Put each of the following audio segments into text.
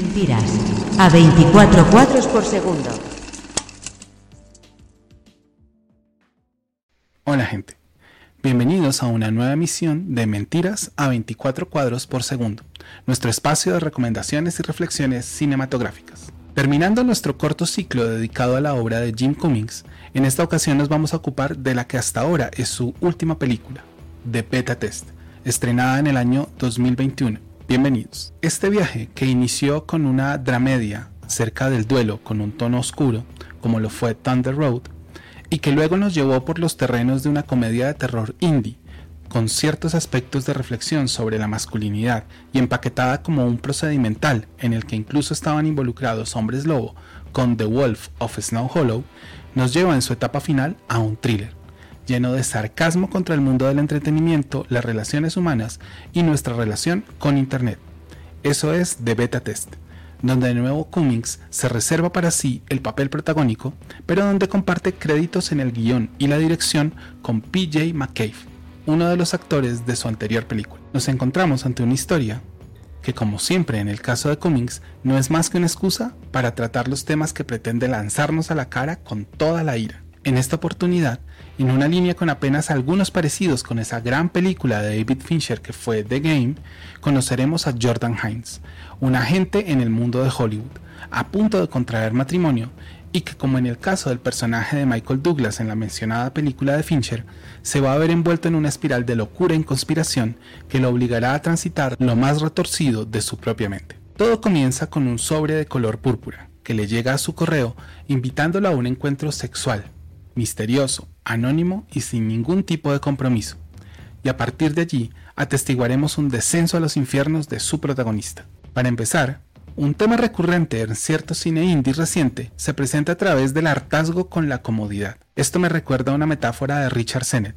Mentiras. A 24 cuadros por segundo. Hola gente. Bienvenidos a una nueva emisión de Mentiras a 24 cuadros por segundo, nuestro espacio de recomendaciones y reflexiones cinematográficas. Terminando nuestro corto ciclo dedicado a la obra de Jim Cummings, en esta ocasión nos vamos a ocupar de la que hasta ahora es su última película, The Beta Test, estrenada en el año 2021. Bienvenidos. Este viaje, que inició con una dramedia cerca del duelo con un tono oscuro, como lo fue Thunder Road, y que luego nos llevó por los terrenos de una comedia de terror indie, con ciertos aspectos de reflexión sobre la masculinidad y empaquetada como un procedimental en el que incluso estaban involucrados hombres lobo con The Wolf of Snow Hollow, nos lleva en su etapa final a un thriller, lleno de sarcasmo contra el mundo del entretenimiento, las relaciones humanas y nuestra relación con Internet. Eso es The Beta Test donde de nuevo Cummings se reserva para sí el papel protagónico, pero donde comparte créditos en el guion y la dirección con PJ McCabe, uno de los actores de su anterior película. Nos encontramos ante una historia que, como siempre en el caso de Cummings, no es más que una excusa para tratar los temas que pretende lanzarnos a la cara con toda la ira. En esta oportunidad, en una línea con apenas algunos parecidos con esa gran película de David Fincher que fue The Game, conoceremos a Jordan Hines, un agente en el mundo de Hollywood, a punto de contraer matrimonio y que como en el caso del personaje de Michael Douglas en la mencionada película de Fincher, se va a ver envuelto en una espiral de locura y conspiración que lo obligará a transitar lo más retorcido de su propia mente. Todo comienza con un sobre de color púrpura que le llega a su correo invitándolo a un encuentro sexual, misterioso, anónimo y sin ningún tipo de compromiso. Y a partir de allí atestiguaremos un descenso a los infiernos de su protagonista. Para empezar, un tema recurrente en cierto cine indie reciente se presenta a través del hartazgo con la comodidad. Esto me recuerda a una metáfora de Richard Sennett,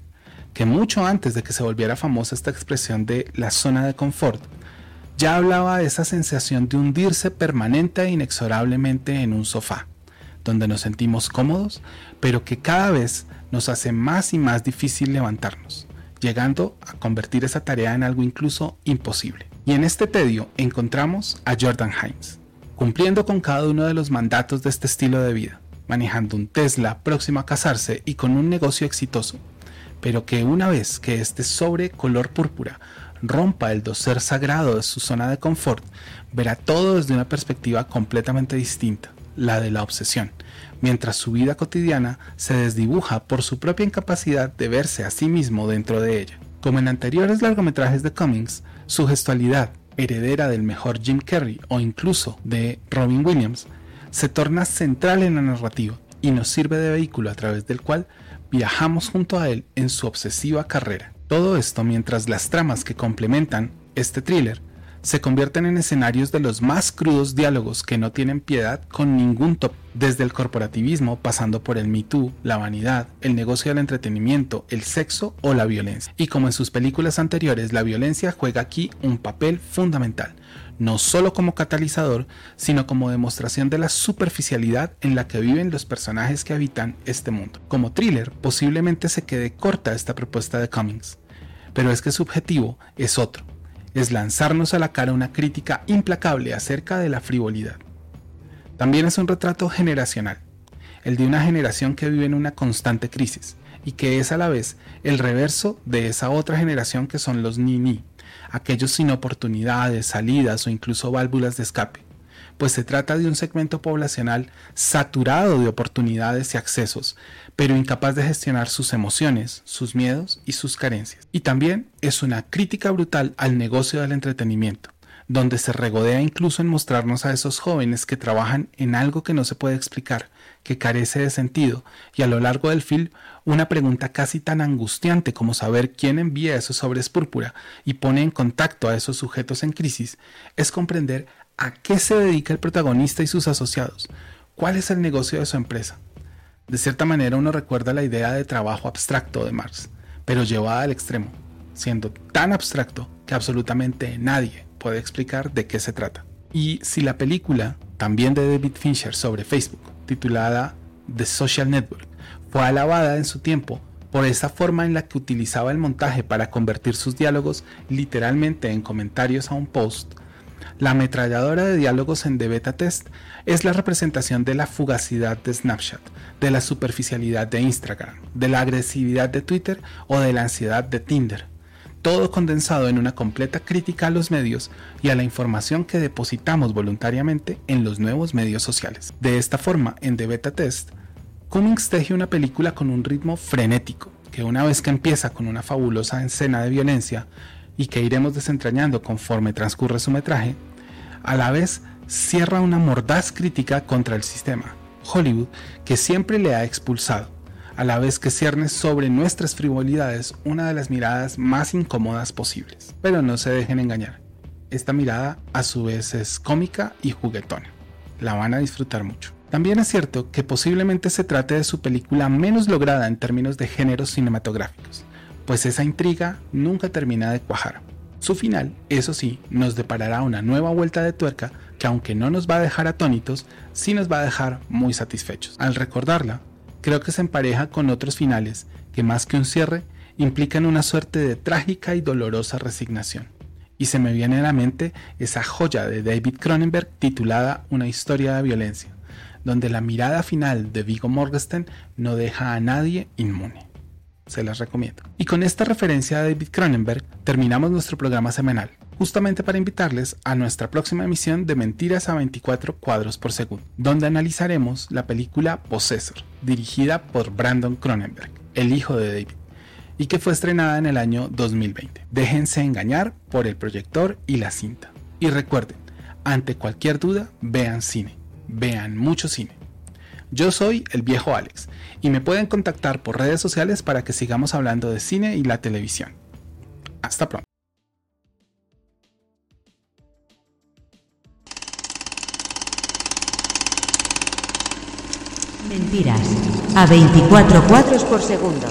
que mucho antes de que se volviera famosa esta expresión de la zona de confort, ya hablaba de esa sensación de hundirse permanente e inexorablemente en un sofá, donde nos sentimos cómodos, pero que cada vez nos hace más y más difícil levantarnos, llegando a convertir esa tarea en algo incluso imposible. Y en este tedio encontramos a Jordan Hines, cumpliendo con cada uno de los mandatos de este estilo de vida, manejando un Tesla próximo a casarse y con un negocio exitoso, pero que una vez que este sobre color púrpura rompa el doser sagrado de su zona de confort, verá todo desde una perspectiva completamente distinta, la de la obsesión, mientras su vida cotidiana se desdibuja por su propia incapacidad de verse a sí mismo dentro de ella. Como en anteriores largometrajes de Cummings, su gestualidad, heredera del mejor Jim Carrey o incluso de Robin Williams, se torna central en la narrativa y nos sirve de vehículo a través del cual viajamos junto a él en su obsesiva carrera. Todo esto mientras las tramas que complementan este thriller se convierten en escenarios de los más crudos diálogos que no tienen piedad con ningún top, desde el corporativismo pasando por el Me Too, la vanidad, el negocio del entretenimiento, el sexo o la violencia. Y como en sus películas anteriores, la violencia juega aquí un papel fundamental, no solo como catalizador, sino como demostración de la superficialidad en la que viven los personajes que habitan este mundo. Como thriller, posiblemente se quede corta esta propuesta de Cummings, pero es que su objetivo es otro es lanzarnos a la cara una crítica implacable acerca de la frivolidad. También es un retrato generacional, el de una generación que vive en una constante crisis y que es a la vez el reverso de esa otra generación que son los ni-ni, aquellos sin oportunidades, salidas o incluso válvulas de escape, pues se trata de un segmento poblacional saturado de oportunidades y accesos, pero incapaz de gestionar sus emociones, sus miedos y sus carencias. Y también es una crítica brutal al negocio del entretenimiento, donde se regodea incluso en mostrarnos a esos jóvenes que trabajan en algo que no se puede explicar, que carece de sentido, y a lo largo del film una pregunta casi tan angustiante como saber quién envía esos sobres púrpura y pone en contacto a esos sujetos en crisis, es comprender a qué se dedica el protagonista y sus asociados, cuál es el negocio de su empresa. De cierta manera uno recuerda la idea de trabajo abstracto de Marx, pero llevada al extremo, siendo tan abstracto que absolutamente nadie puede explicar de qué se trata. Y si la película, también de David Fincher sobre Facebook, titulada The Social Network, fue alabada en su tiempo por esa forma en la que utilizaba el montaje para convertir sus diálogos literalmente en comentarios a un post, La ametralladora de diálogos en The Beta Test es la representación de la fugacidad de Snapchat, de la superficialidad de Instagram, de la agresividad de Twitter o de la ansiedad de Tinder. Todo condensado en una completa crítica a los medios y a la información que depositamos voluntariamente en los nuevos medios sociales. De esta forma, en The Beta Test, Cummings teje una película con un ritmo frenético, que una vez que empieza con una fabulosa escena de violencia y que iremos desentrañando conforme transcurre su metraje, a la vez cierra una mordaz crítica contra el sistema, Hollywood, que siempre le ha expulsado, a la vez que cierne sobre nuestras frivolidades una de las miradas más incómodas posibles. Pero no se dejen engañar, esta mirada a su vez es cómica y juguetona, la van a disfrutar mucho. También es cierto que posiblemente se trate de su película menos lograda en términos de géneros cinematográficos, pues esa intriga nunca termina de cuajar. Su final, eso sí, nos deparará una nueva vuelta de tuerca que aunque no nos va a dejar atónitos, sí nos va a dejar muy satisfechos. Al recordarla, creo que se empareja con otros finales que más que un cierre, implican una suerte de trágica y dolorosa resignación. Y se me viene a la mente esa joya de David Cronenberg titulada Una historia de violencia, donde la mirada final de Vigo Morgenstern no deja a nadie inmune se las recomiendo. Y con esta referencia a David Cronenberg terminamos nuestro programa semanal, justamente para invitarles a nuestra próxima emisión de Mentiras a 24 cuadros por segundo, donde analizaremos la película Possessor, dirigida por Brandon Cronenberg, el hijo de David, y que fue estrenada en el año 2020. Déjense engañar por el proyector y la cinta. Y recuerden, ante cualquier duda, vean cine, vean mucho cine. Yo soy el viejo Alex y me pueden contactar por redes sociales para que sigamos hablando de cine y la televisión. Hasta pronto. Mentiras. A 24 cuadros por segundo.